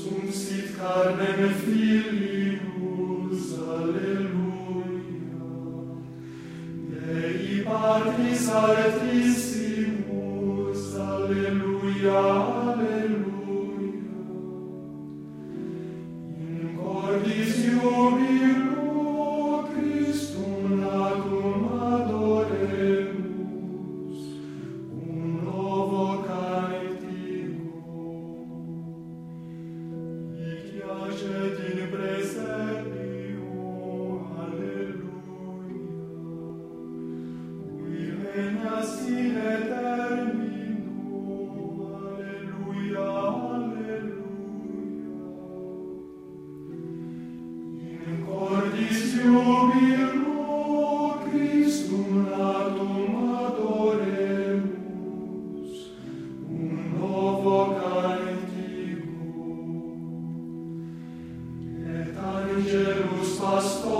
sum sit carnem filius, alleluia. Dei patris altissimus, alleluia, alleluia. gospel.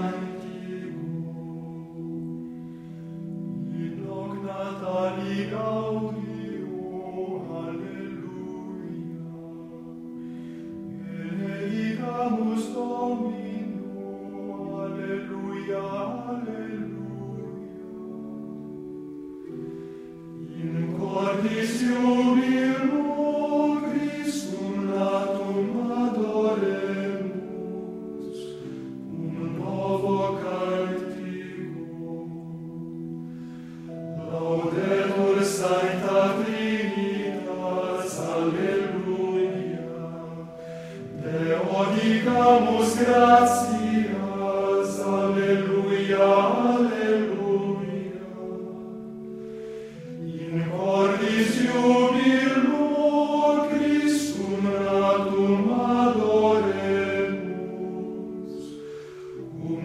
Amen. dicamus gratias, alleluia, alleluia. In cordis iubilmo Christum natum adoremus, cum